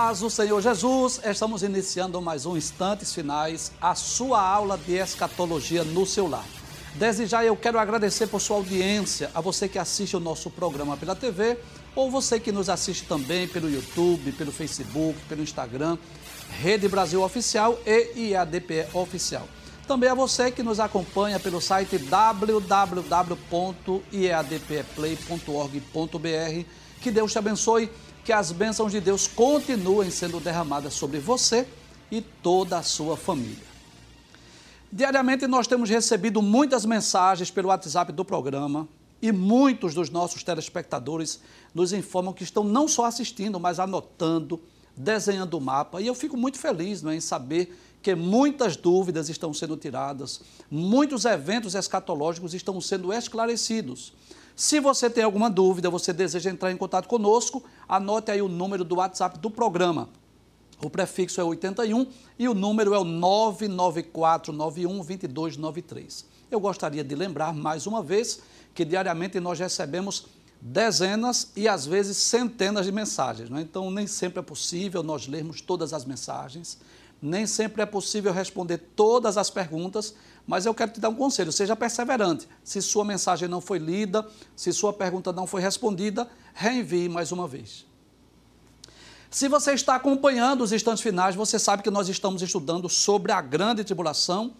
Paz do Senhor Jesus, estamos iniciando mais um Instantes Finais, a sua aula de escatologia no seu lar. Desde já eu quero agradecer por sua audiência, a você que assiste o nosso programa pela TV, ou você que nos assiste também pelo YouTube, pelo Facebook, pelo Instagram, Rede Brasil Oficial e IADPE Oficial. Também a você que nos acompanha pelo site www.iadpeplay.org.br. Que Deus te abençoe que as bênçãos de Deus continuem sendo derramadas sobre você e toda a sua família. Diariamente nós temos recebido muitas mensagens pelo WhatsApp do programa e muitos dos nossos telespectadores nos informam que estão não só assistindo, mas anotando, desenhando o mapa. E eu fico muito feliz é, em saber que muitas dúvidas estão sendo tiradas, muitos eventos escatológicos estão sendo esclarecidos. Se você tem alguma dúvida, você deseja entrar em contato conosco, anote aí o número do WhatsApp do programa. O prefixo é 81 e o número é o 994912293. Eu gostaria de lembrar mais uma vez que diariamente nós recebemos dezenas e às vezes centenas de mensagens. Né? Então, nem sempre é possível nós lermos todas as mensagens, nem sempre é possível responder todas as perguntas, mas eu quero te dar um conselho: seja perseverante. Se sua mensagem não foi lida, se sua pergunta não foi respondida, reenvie mais uma vez. Se você está acompanhando os instantes finais, você sabe que nós estamos estudando sobre a grande tribulação,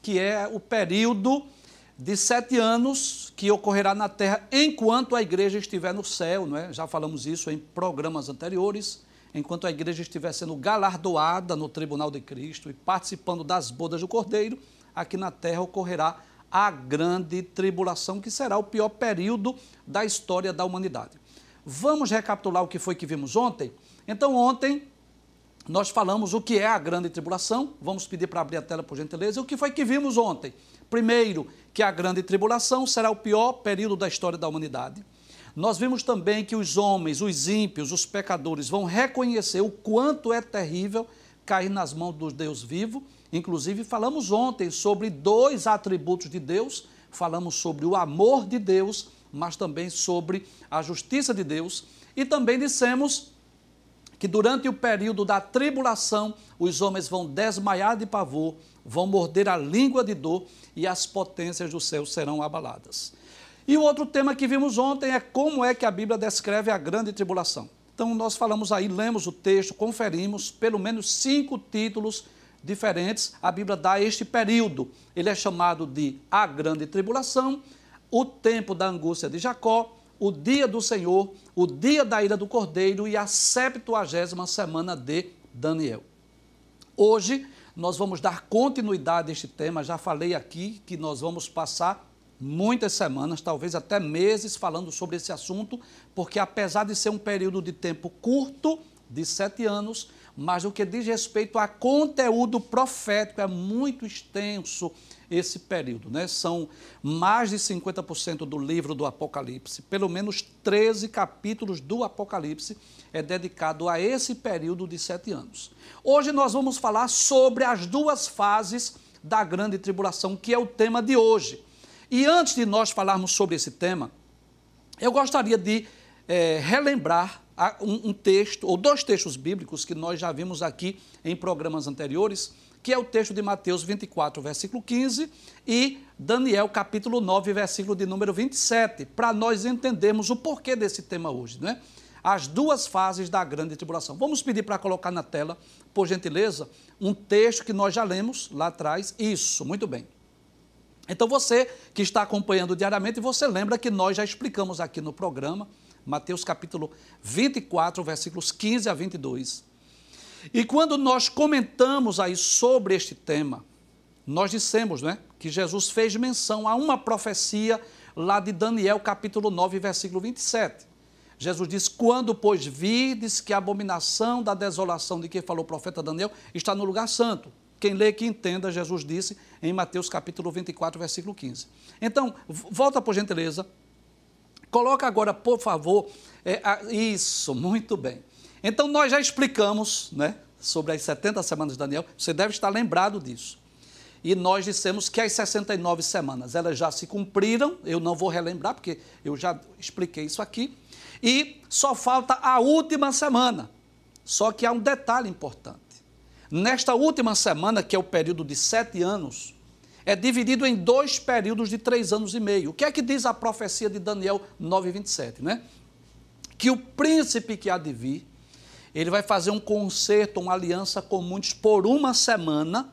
que é o período de sete anos que ocorrerá na terra enquanto a igreja estiver no céu, não é? Já falamos isso em programas anteriores. Enquanto a igreja estiver sendo galardoada no tribunal de Cristo e participando das bodas do Cordeiro, aqui na terra ocorrerá a grande tribulação, que será o pior período da história da humanidade. Vamos recapitular o que foi que vimos ontem? Então, ontem nós falamos o que é a grande tribulação. Vamos pedir para abrir a tela, por gentileza. O que foi que vimos ontem? Primeiro, que a grande tribulação será o pior período da história da humanidade. Nós vimos também que os homens, os ímpios, os pecadores vão reconhecer o quanto é terrível cair nas mãos do Deus vivo Inclusive, falamos ontem sobre dois atributos de Deus: falamos sobre o amor de Deus, mas também sobre a justiça de Deus. E também dissemos que durante o período da tribulação, os homens vão desmaiar de pavor, vão morder a língua de dor e as potências do céu serão abaladas. E o outro tema que vimos ontem é como é que a Bíblia descreve a grande tribulação. Então, nós falamos aí, lemos o texto, conferimos pelo menos cinco títulos diferentes, a Bíblia dá este período. Ele é chamado de a grande tribulação, o tempo da angústia de Jacó, o dia do Senhor, o dia da ira do Cordeiro e a septuagésima semana de Daniel. Hoje nós vamos dar continuidade a este tema. Já falei aqui que nós vamos passar muitas semanas, talvez até meses, falando sobre esse assunto, porque apesar de ser um período de tempo curto, de sete anos, mas o que diz respeito a conteúdo profético é muito extenso esse período, né? São mais de 50% do livro do Apocalipse, pelo menos 13 capítulos do Apocalipse é dedicado a esse período de sete anos. Hoje nós vamos falar sobre as duas fases da grande tribulação, que é o tema de hoje. E antes de nós falarmos sobre esse tema, eu gostaria de é, relembrar um, texto, ou dois textos bíblicos que nós já vimos aqui em programas anteriores, que é o texto de Mateus 24, versículo 15, e Daniel, capítulo 9, versículo de número 27, para nós entendermos o porquê desse tema hoje, não é? As duas fases da grande tribulação. Vamos pedir para colocar na tela, por gentileza, um texto que nós já lemos lá atrás. Isso, muito bem. Então você que está acompanhando diariamente, você lembra que nós já explicamos aqui no programa Mateus capítulo 24, versículos 15 a 22. E quando nós comentamos aí sobre este tema, nós dissemos, não é, que Jesus fez menção a uma profecia lá de Daniel capítulo 9, versículo 27. Jesus diz: Quando, pois, vides que a abominação da desolação de que falou o profeta Daniel está no lugar santo. Quem lê que entenda, Jesus disse em Mateus capítulo 24, versículo 15. Então, volta por gentileza Coloca agora, por favor, é, a, isso, muito bem. Então, nós já explicamos né, sobre as 70 semanas de Daniel, você deve estar lembrado disso. E nós dissemos que as 69 semanas, elas já se cumpriram, eu não vou relembrar, porque eu já expliquei isso aqui, e só falta a última semana, Só que há um detalhe importante. Nesta última semana, que é o período de sete anos, é dividido em dois períodos de três anos e meio. O que é que diz a profecia de Daniel 9, 27, né? Que o príncipe que há de vir, ele vai fazer um concerto, uma aliança com muitos por uma semana,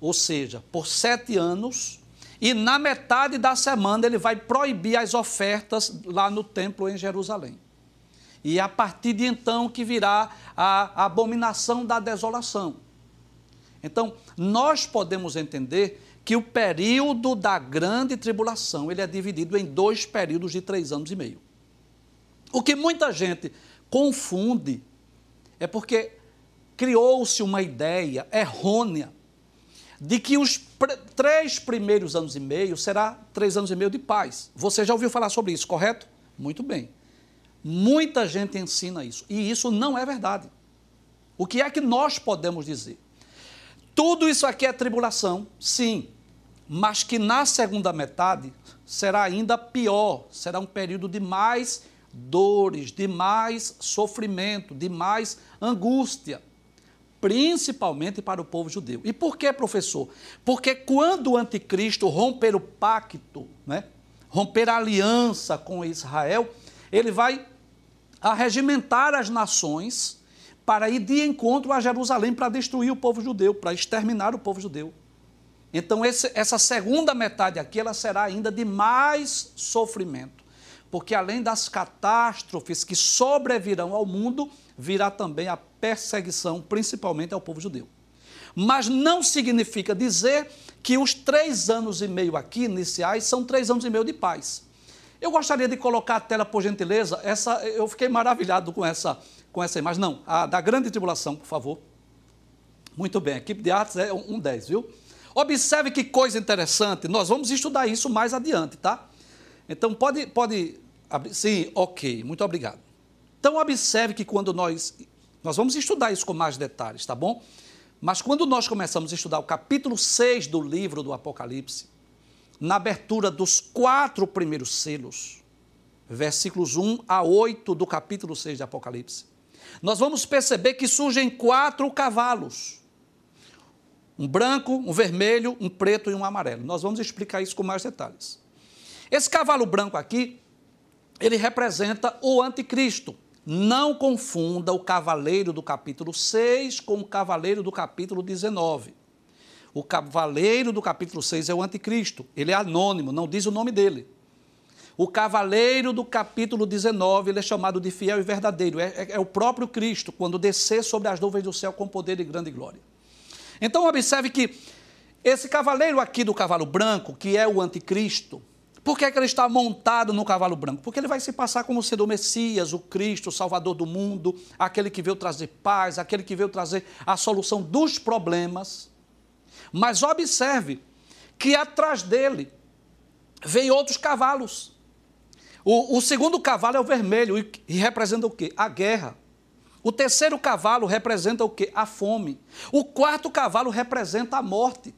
ou seja, por sete anos, e na metade da semana ele vai proibir as ofertas lá no templo em Jerusalém. E é a partir de então que virá a abominação da desolação. Então, nós podemos entender que o período da grande tribulação ele é dividido em dois períodos de três anos e meio. O que muita gente confunde é porque criou-se uma ideia errônea de que os pr três primeiros anos e meio será três anos e meio de paz. Você já ouviu falar sobre isso, correto? Muito bem. Muita gente ensina isso e isso não é verdade. O que é que nós podemos dizer? Tudo isso aqui é tribulação, sim, mas que na segunda metade será ainda pior, será um período de mais dores, de mais sofrimento, de mais angústia principalmente para o povo judeu. E por que, professor? Porque quando o anticristo romper o pacto, né, romper a aliança com Israel, ele vai arregimentar as nações para ir de encontro a Jerusalém para destruir o povo judeu, para exterminar o povo judeu. Então, esse, essa segunda metade aqui, ela será ainda de mais sofrimento, porque além das catástrofes que sobrevirão ao mundo, virá também a perseguição, principalmente ao povo judeu. Mas não significa dizer que os três anos e meio aqui iniciais são três anos e meio de paz. Eu gostaria de colocar a tela, por gentileza. Essa, eu fiquei maravilhado com essa, com essa imagem. Não, a da grande tribulação, por favor. Muito bem, a equipe de artes é um 10, viu? Observe que coisa interessante. Nós vamos estudar isso mais adiante, tá? Então, pode, pode abrir. Sim, ok, muito obrigado. Então, observe que quando nós. Nós vamos estudar isso com mais detalhes, tá bom? Mas quando nós começamos a estudar o capítulo 6 do livro do Apocalipse, na abertura dos quatro primeiros selos, versículos 1 a 8 do capítulo 6 de Apocalipse, nós vamos perceber que surgem quatro cavalos: um branco, um vermelho, um preto e um amarelo. Nós vamos explicar isso com mais detalhes. Esse cavalo branco aqui, ele representa o anticristo. Não confunda o cavaleiro do capítulo 6 com o cavaleiro do capítulo 19. O cavaleiro do capítulo 6 é o anticristo. Ele é anônimo, não diz o nome dele. O cavaleiro do capítulo 19, ele é chamado de fiel e verdadeiro. É, é, é, o próprio Cristo, quando descer sobre as nuvens do céu com poder e grande glória. Então, observe que esse cavaleiro aqui do cavalo branco, que é o anticristo, por que, é que ele está montado no cavalo branco? Porque ele vai se passar como sendo o Messias, o Cristo, o Salvador do mundo, aquele que veio trazer paz, aquele que veio trazer a solução dos problemas. Mas observe que atrás dele vem outros cavalos. O, o, segundo cavalo é o vermelho e, e representa o quê? A guerra. O terceiro cavalo representa o quê? A fome. O quarto cavalo representa a morte.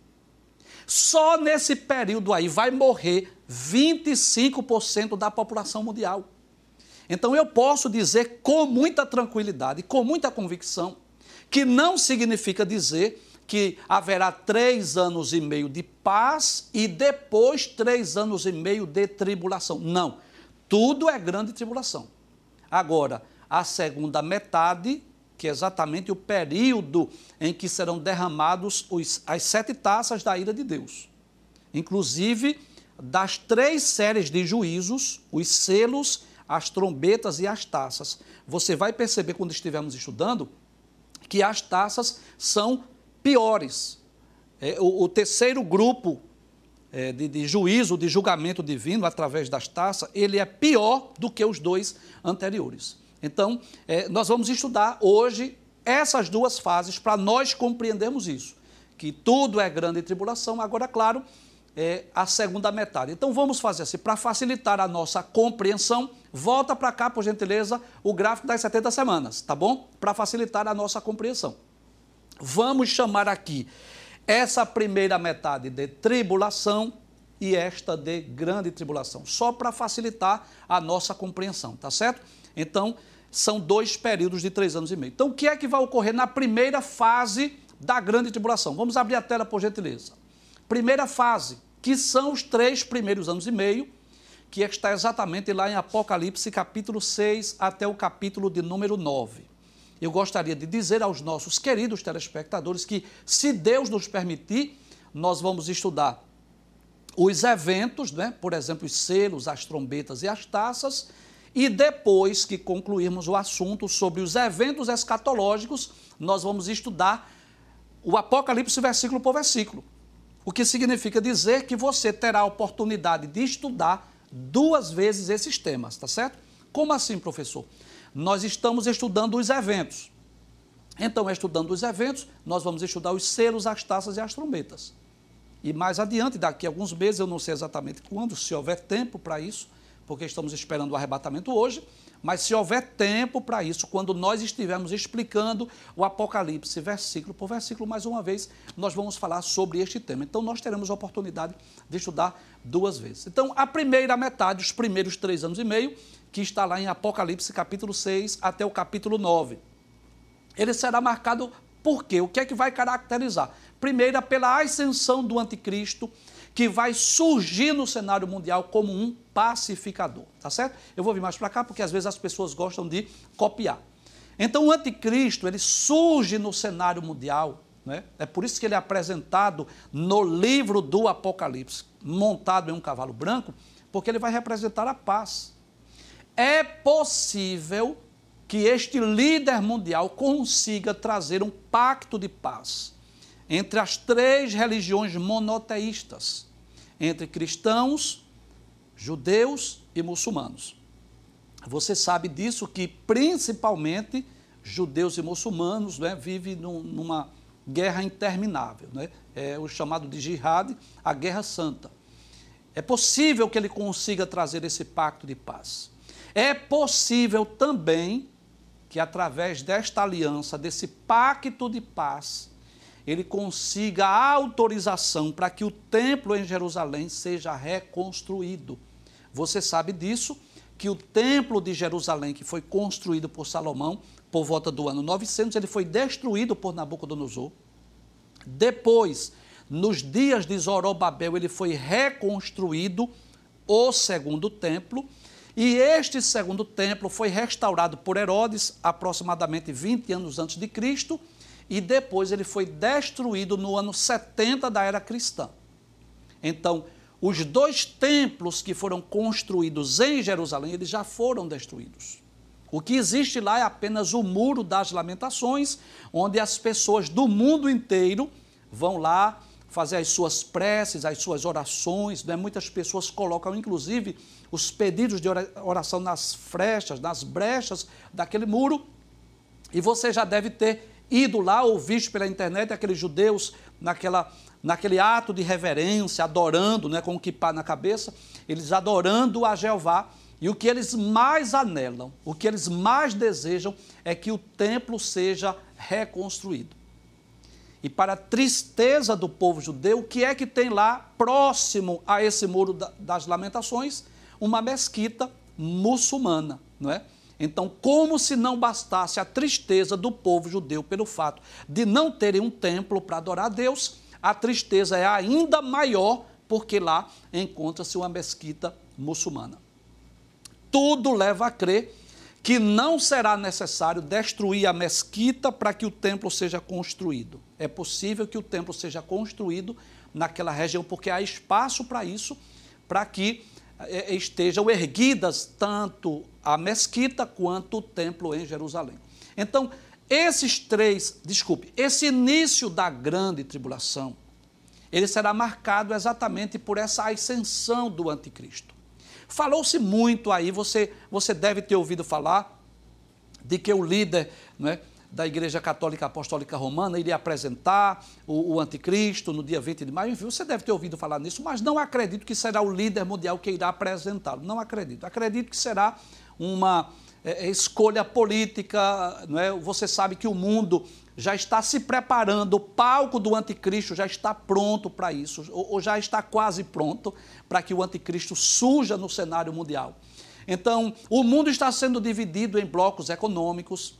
Só nesse período aí vai morrer 25% da população mundial. Então eu posso dizer com muita tranquilidade, com muita convicção, que não significa dizer que haverá três anos e meio de paz e depois três anos e meio de tribulação. Não. Tudo é grande tribulação. Agora, a segunda metade, que é exatamente o período em que serão derramados os, as sete taças da ira de Deus. Inclusive, das três séries de juízos, os selos, as trombetas e as taças. Você vai perceber quando estivermos estudando que as taças são piores. É, o, o, terceiro grupo de, de, juízo, de julgamento divino através das taças, ele é pior do que os dois anteriores. Então, é, nós vamos estudar hoje essas duas fases para nós compreendermos isso. Que tudo é grande tribulação, agora, claro, é, a segunda metade. Então vamos fazer assim, para facilitar a nossa compreensão, volta para cá, por gentileza, o gráfico das 70 semanas, tá bom? Para facilitar a nossa compreensão. Vamos chamar aqui essa primeira metade de tribulação e esta de grande tribulação, só para facilitar a nossa compreensão, tá certo? Então, são dois períodos de três anos e meio. Então, o que é que vai ocorrer na primeira fase da grande tribulação? Vamos abrir a tela, por gentileza. Primeira fase, que são os três primeiros anos e meio, que está exatamente lá em Apocalipse, capítulo 6 até o capítulo de número 9. Eu gostaria de dizer aos nossos queridos telespectadores que, se Deus nos permitir, nós vamos estudar os eventos, né? por exemplo, os selos, as trombetas e as taças, e depois que concluirmos o assunto sobre os eventos escatológicos, nós vamos estudar o Apocalipse versículo por versículo. O que significa dizer que você terá a oportunidade de estudar duas vezes esses temas, tá certo? Como assim, professor? Nós estamos estudando os eventos. Então, estudando os eventos, nós vamos estudar os selos, as taças e as trombetas. E mais adiante, daqui a alguns meses, eu não sei exatamente quando, se houver tempo para isso, porque estamos esperando o arrebatamento hoje, mas se houver tempo para isso, quando nós estivermos explicando o Apocalipse, versículo por versículo, mais uma vez, nós vamos falar sobre este tema. Então, nós teremos a oportunidade de estudar duas vezes. Então, a primeira metade, os primeiros três anos e meio, que está lá em Apocalipse, capítulo 6 até o capítulo 9. Ele será marcado por quê? O que é que vai caracterizar? Primeiro, pela ascensão do anticristo, que vai surgir no cenário mundial como um pacificador, tá certo? Eu vou vir mais para cá porque às vezes as pessoas gostam de copiar. Então o anticristo, ele surge no cenário mundial, né? É por isso que ele é apresentado no livro do Apocalipse, montado em um cavalo branco, porque ele vai representar a paz. É possível que este líder mundial consiga trazer um pacto de paz entre as três religiões monoteístas, entre cristãos, judeus e muçulmanos. Você sabe disso que principalmente judeus e muçulmanos né, vivem num, numa guerra interminável, né? é o chamado de jihad, a guerra santa. É possível que ele consiga trazer esse pacto de paz. É possível também que através desta aliança, desse pacto de paz, ele consiga a autorização para que o templo em Jerusalém seja reconstruído. Você sabe disso, que o templo de Jerusalém, que foi construído por Salomão por volta do ano 900, ele foi destruído por Nabucodonosor. Depois, nos dias de Zorobabel, ele foi reconstruído o segundo templo. E este segundo templo foi restaurado por Herodes aproximadamente 20 anos antes de Cristo e depois ele foi destruído no ano 70 da era cristã. Então, os dois templos que foram construídos em Jerusalém, eles já foram destruídos. O que existe lá é apenas o Muro das Lamentações, onde as pessoas do mundo inteiro vão lá fazer as suas preces, as suas orações. Né? Muitas pessoas colocam, inclusive, os pedidos de oração nas frechas, nas brechas daquele muro. E você já deve ter ido lá ou visto pela internet aqueles judeus naquela, naquele ato de reverência, adorando, né, com o kippah na cabeça, eles adorando a Jeová. E o que eles mais anelam, o que eles mais desejam é que o templo seja reconstruído. E para a tristeza do povo judeu, o que é que tem lá próximo a esse muro das lamentações? Uma mesquita muçulmana, não é? Então, como se não bastasse a tristeza do povo judeu pelo fato de não terem um templo para adorar a Deus, a tristeza é ainda maior porque lá encontra-se uma mesquita muçulmana. Tudo leva a crer que não será necessário destruir a mesquita para que o templo seja construído. É possível que o templo seja construído naquela região, porque há espaço para isso, para que é, estejam erguidas tanto a mesquita quanto o templo em Jerusalém. Então, esses três, desculpe, esse início da grande tribulação, ele será marcado exatamente por essa ascensão do anticristo. Falou-se muito aí, você, você deve ter ouvido falar de que o líder, não é, da Igreja Católica Apostólica Romana iria apresentar o, o, anticristo no dia 20 de maio. Enfim, você deve ter ouvido falar nisso, mas não acredito que será o líder mundial que irá apresentá-lo. Não acredito. Acredito que será uma é, é escolha política. Não é? Você sabe que o mundo já está se preparando, o palco do anticristo já está pronto para isso, ou, ou já está quase pronto para que o anticristo surja no cenário mundial. Então, o mundo está sendo dividido em blocos econômicos,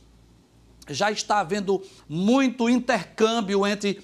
já está havendo muito intercâmbio entre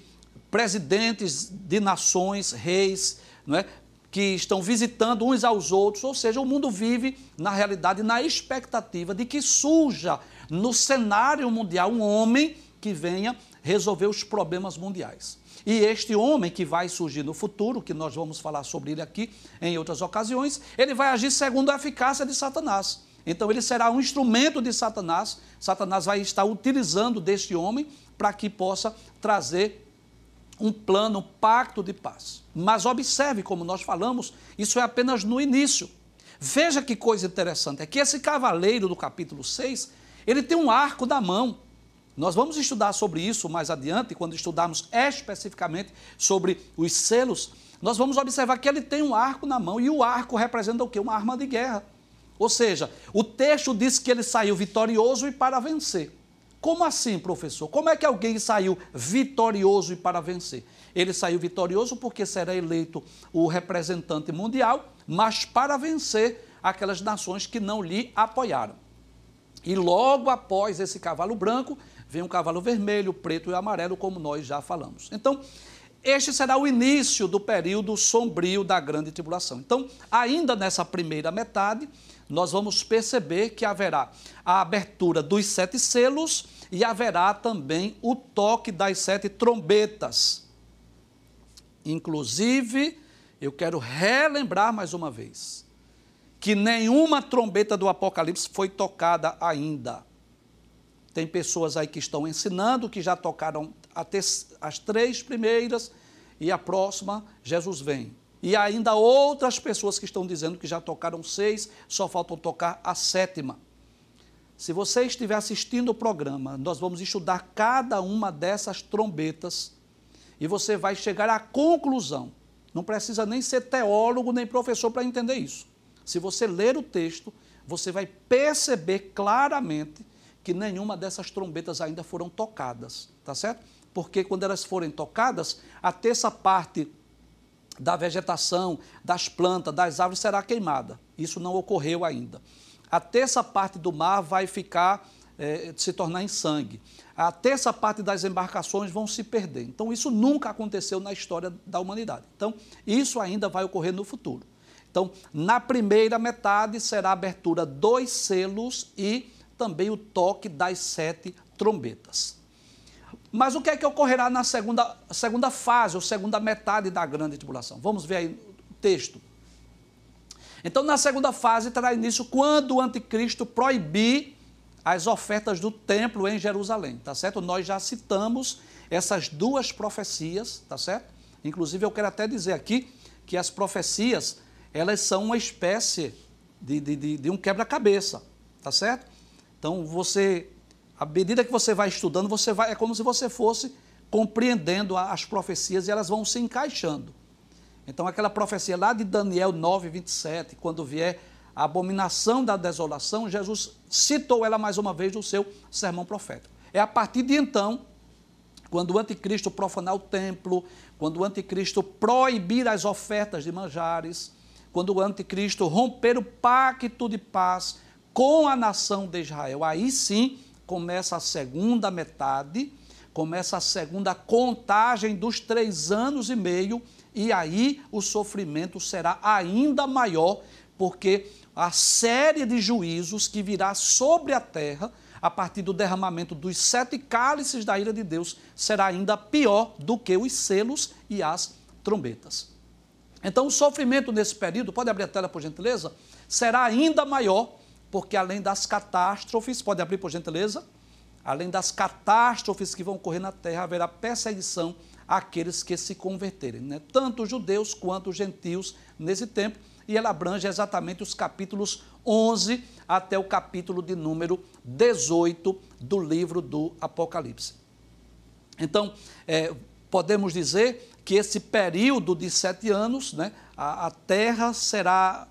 presidentes de nações, reis, não é? Que estão visitando uns aos outros, ou seja, o mundo vive, na realidade, na expectativa de que surja no cenário mundial um homem que venha resolver os problemas mundiais. E este homem que vai surgir no futuro, que nós vamos falar sobre ele aqui em outras ocasiões, ele vai agir segundo a eficácia de Satanás. Então ele será um instrumento de Satanás. Satanás vai estar utilizando deste homem para que possa trazer um plano, um pacto de paz. Mas observe, como nós falamos, isso é apenas no início. Veja que coisa interessante, é que esse cavaleiro do capítulo 6, ele tem um arco na mão. Nós vamos estudar sobre isso mais adiante, quando estudarmos especificamente sobre os selos, nós vamos observar que ele tem um arco na mão, e o arco representa o quê? Uma arma de guerra. Ou seja, o texto diz que ele saiu vitorioso e para vencer. Como assim, professor? Como é que alguém saiu vitorioso e para vencer? Ele saiu vitorioso porque será eleito o representante mundial, mas para vencer aquelas nações que não lhe apoiaram. E logo após esse cavalo branco, vem um cavalo vermelho, preto e amarelo, como nós já falamos. Então, este será o início do período sombrio da grande tribulação. Então, ainda nessa primeira metade, nós vamos perceber que haverá a abertura dos sete selos e haverá também o toque das sete trombetas. Inclusive, eu quero relembrar mais uma vez que nenhuma trombeta do Apocalipse foi tocada ainda. Tem pessoas aí que estão ensinando que já tocaram as três primeiras e a próxima, Jesus vem. E ainda outras pessoas que estão dizendo que já tocaram seis, só faltam tocar a sétima. Se você estiver assistindo o programa, nós vamos estudar cada uma dessas trombetas e você vai chegar à conclusão. Não precisa nem ser teólogo nem professor para entender isso. Se você ler o texto, você vai perceber claramente que nenhuma dessas trombetas ainda foram tocadas, tá certo? Porque quando elas forem tocadas, a terça parte da vegetação, das plantas, das árvores será queimada. Isso não ocorreu ainda. A terça parte do mar vai ficar, é, se tornar em sangue. A terça parte das embarcações vão se perder. Então, isso nunca aconteceu na história da humanidade. Então, isso ainda vai ocorrer no futuro. Então, na primeira metade será a abertura dos selos e também o toque das sete trombetas. Mas o que é que ocorrerá na segunda, segunda fase, ou segunda metade da grande tribulação? Vamos ver aí o texto. Então, na segunda fase, terá início quando o anticristo proibir as ofertas do templo em Jerusalém, tá certo? Nós já citamos essas duas profecias, tá certo? Inclusive, eu quero até dizer aqui que as profecias, elas são uma espécie de, de, de, de um quebra-cabeça, tá certo? Então, você, à medida que você vai estudando, você vai, é como se você fosse compreendendo as profecias e elas vão se encaixando. Então, aquela profecia lá de Daniel 9, 27, quando vier a abominação da desolação, Jesus citou ela mais uma vez no seu sermão profético. É a partir de então, quando o anticristo profanar o templo, quando o anticristo proibir as ofertas de manjares, quando o anticristo romper o pacto de paz, com a nação de Israel. Aí sim começa a segunda metade, começa a segunda contagem dos três anos e meio, e aí o sofrimento será ainda maior, porque a série de juízos que virá sobre a terra, a partir do derramamento dos sete cálices da ira de Deus, será ainda pior do que os selos e as trombetas. Então, o sofrimento nesse período, pode abrir a tela por gentileza, será ainda maior porque além das catástrofes, pode abrir por gentileza, além das catástrofes que vão ocorrer na terra, haverá perseguição àqueles que se converterem, né? tanto judeus quanto gentios nesse tempo, e ela abrange exatamente os capítulos 11 até o capítulo de número 18 do livro do Apocalipse. Então, é, podemos dizer que esse período de sete anos, né, a, a terra será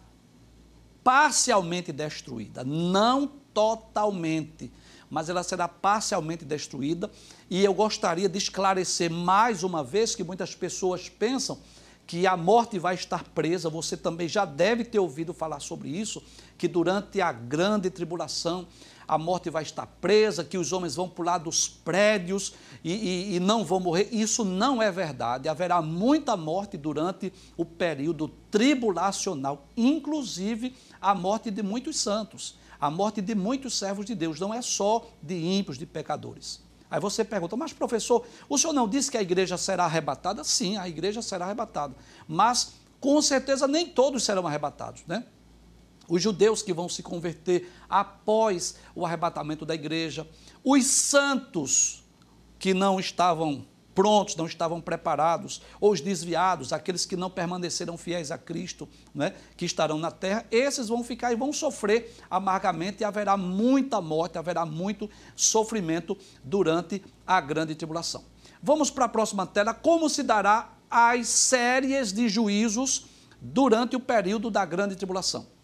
parcialmente destruída, não totalmente, mas ela será parcialmente destruída. E eu gostaria de esclarecer mais uma vez que muitas pessoas pensam que a morte vai estar presa, você também já deve ter ouvido falar sobre isso, que durante a grande tribulação a morte vai estar presa, que os homens vão pular dos prédios e, e, e, não vão morrer. Isso não é verdade. Haverá muita morte durante o período tribulacional, inclusive a morte de muitos santos, a morte de muitos servos de Deus, não é só de ímpios, de pecadores. Aí você pergunta, mas professor, o senhor não disse que a igreja será arrebatada? Sim, a igreja será arrebatada. Mas com certeza nem todos serão arrebatados, né? Os judeus que vão se converter após o arrebatamento da igreja, os santos que não estavam prontos, não estavam preparados, ou os desviados, aqueles que não permaneceram fiéis a Cristo, né, que estarão na terra, esses vão ficar e vão sofrer amargamente e haverá muita morte, haverá muito sofrimento durante a grande tribulação. Vamos para a próxima tela, como se dará as séries de juízos durante o período da grande tribulação.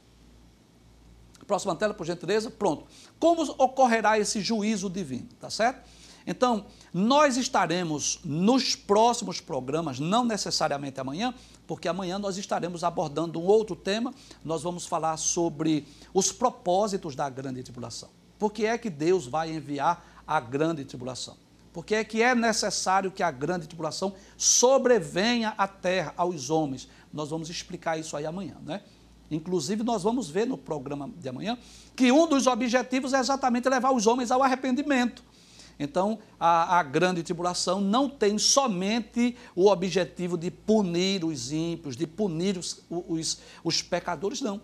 Próxima tela, por gentileza. Pronto. Como ocorrerá esse juízo divino, tá certo? Então, nós estaremos nos próximos programas, não necessariamente amanhã, porque amanhã nós estaremos abordando um outro tema. Nós vamos falar sobre os propósitos da grande tribulação. Por que é que Deus vai enviar a grande tribulação? Por que é que é necessário que a grande tribulação sobrevenha à terra, aos homens? Nós vamos explicar isso aí amanhã, né? Inclusive, nós vamos ver no programa de amanhã que um dos objetivos é exatamente levar os homens ao arrependimento. Então, a, a, grande tribulação não tem somente o objetivo de punir os ímpios, de punir os, os, os pecadores, não.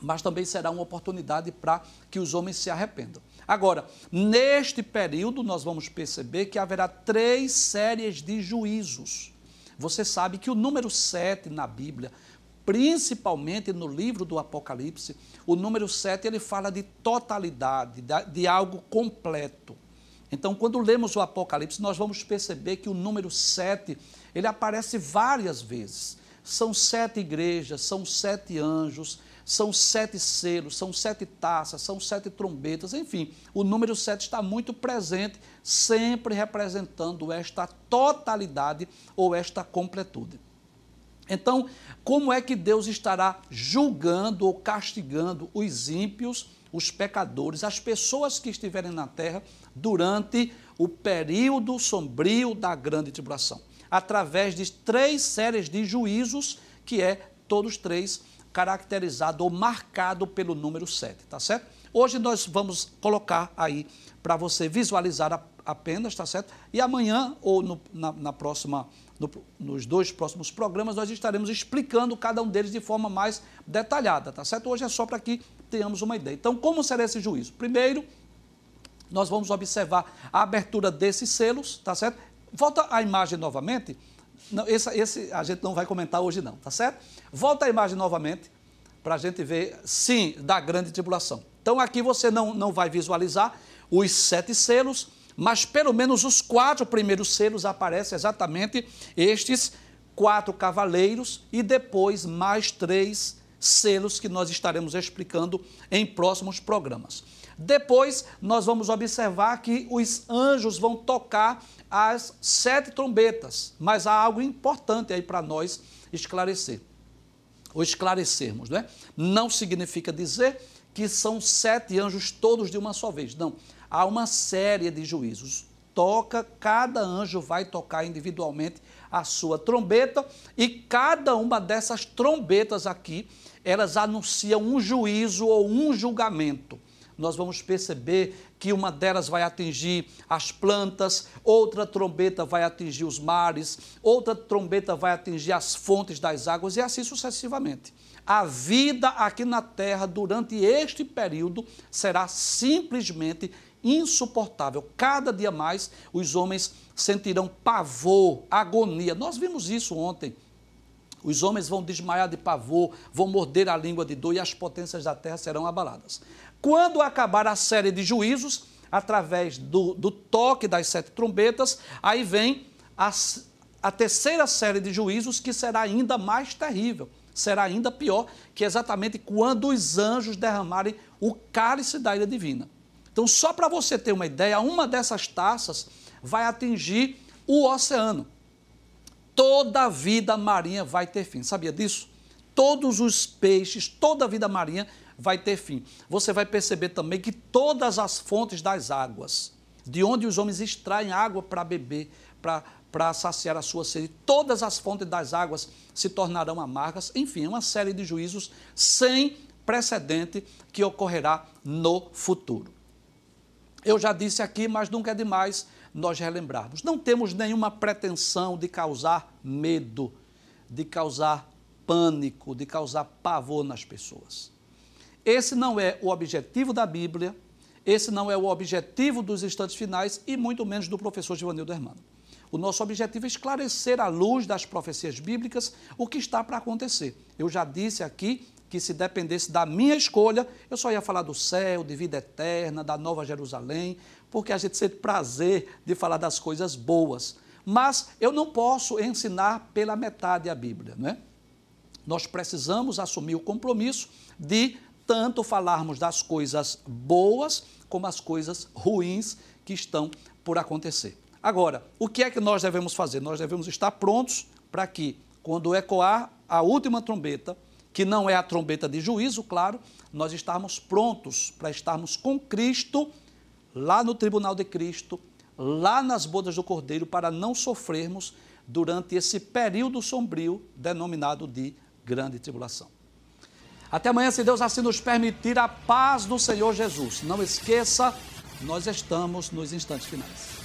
Mas também será uma oportunidade para que os homens se arrependam. Agora, neste período, nós vamos perceber que haverá três séries de juízos. Você sabe que o número 7 na Bíblia principalmente no livro do Apocalipse, o número 7 ele fala de totalidade, de algo completo. Então, quando lemos o Apocalipse, nós vamos perceber que o número 7, ele aparece várias vezes. São sete igrejas, são sete anjos, são sete selos, são sete taças, são sete trombetas, enfim, o número 7 está muito presente, sempre representando esta totalidade ou esta completude. Então, como é que Deus estará julgando ou castigando os ímpios, os pecadores, as pessoas que estiverem na terra durante o período sombrio da grande tribulação? Através de três séries de juízos, que é todos três caracterizado ou marcado pelo número 7, tá certo? Hoje nós vamos colocar aí para você visualizar apenas, tá certo? E amanhã ou no, na, na próxima no, nos dois próximos programas, nós estaremos explicando cada um deles de forma mais detalhada, tá certo? Hoje é só para que tenhamos uma ideia. Então, como será esse juízo? Primeiro, nós vamos observar a abertura desses selos, tá certo? Volta a imagem novamente. Não, esse, esse a gente não vai comentar hoje, não, tá certo? Volta a imagem novamente para a gente ver, sim, da grande tribulação. Então, aqui você não, não vai visualizar os sete selos, mas pelo menos os quatro primeiros selos aparecem exatamente estes quatro cavaleiros e depois mais três selos que nós estaremos explicando em próximos programas. Depois nós vamos observar que os anjos vão tocar as sete trombetas, mas há algo importante aí para nós esclarecer, ou esclarecermos, não é? Não significa dizer que são sete anjos todos de uma só vez, não há uma série de juízos. Toca, cada anjo vai tocar individualmente a sua trombeta e cada uma dessas trombetas aqui, elas anunciam um juízo ou um julgamento. Nós vamos perceber que uma delas vai atingir as plantas, outra trombeta vai atingir os mares, outra trombeta vai atingir as fontes das águas e assim sucessivamente. A vida aqui na terra durante este período será simplesmente insuportável. Cada dia mais os homens sentirão pavor, agonia. Nós vimos isso ontem. Os homens vão desmaiar de pavor, vão morder a língua de dor e as potências da terra serão abaladas. Quando acabar a série de juízos, através do, do toque das sete trombetas, aí vem a, a terceira série de juízos, que será ainda mais terrível, será ainda pior, que é exatamente quando os anjos derramarem o cálice da ira divina. Então, só para você ter uma ideia, uma dessas taças vai atingir o oceano. toda a vida marinha vai ter fim. Sabia disso? Todos os peixes, toda a vida marinha vai ter fim. Você vai perceber também que todas as fontes das águas, de onde os homens extraem água para beber, para saciar a sua sede, todas as fontes das águas se tornarão amargas. Enfim, uma série de juízos sem precedente que ocorrerá no futuro. Eu já disse aqui, mas nunca é demais nós relembrarmos. Não temos nenhuma pretensão de causar medo, de causar pânico, de causar pavor nas pessoas. Esse não é o objetivo da Bíblia, esse não é o objetivo dos instantes finais e muito menos do professor Givanildo Hermano. O nosso objetivo é esclarecer à luz das profecias bíblicas o que está para acontecer. Eu já disse aqui que se dependesse da minha escolha, eu só ia falar do céu, de vida eterna, da Nova Jerusalém, porque a gente sente prazer de falar das coisas boas. Mas eu não posso ensinar pela metade a Bíblia, não é? Nós precisamos assumir o compromisso de tanto falarmos das coisas boas como as coisas ruins que estão por acontecer. Agora, o que é que nós devemos fazer? Nós devemos estar prontos para que, quando ecoar a última trombeta, que não é a trombeta de juízo, claro, nós estarmos prontos para estarmos com Cristo lá no tribunal de Cristo, lá nas bodas do Cordeiro, para não sofrermos durante esse período sombrio denominado de grande tribulação. Até amanhã, se Deus assim nos permitir, a paz do Senhor Jesus. Não esqueça, nós estamos nos instantes finais.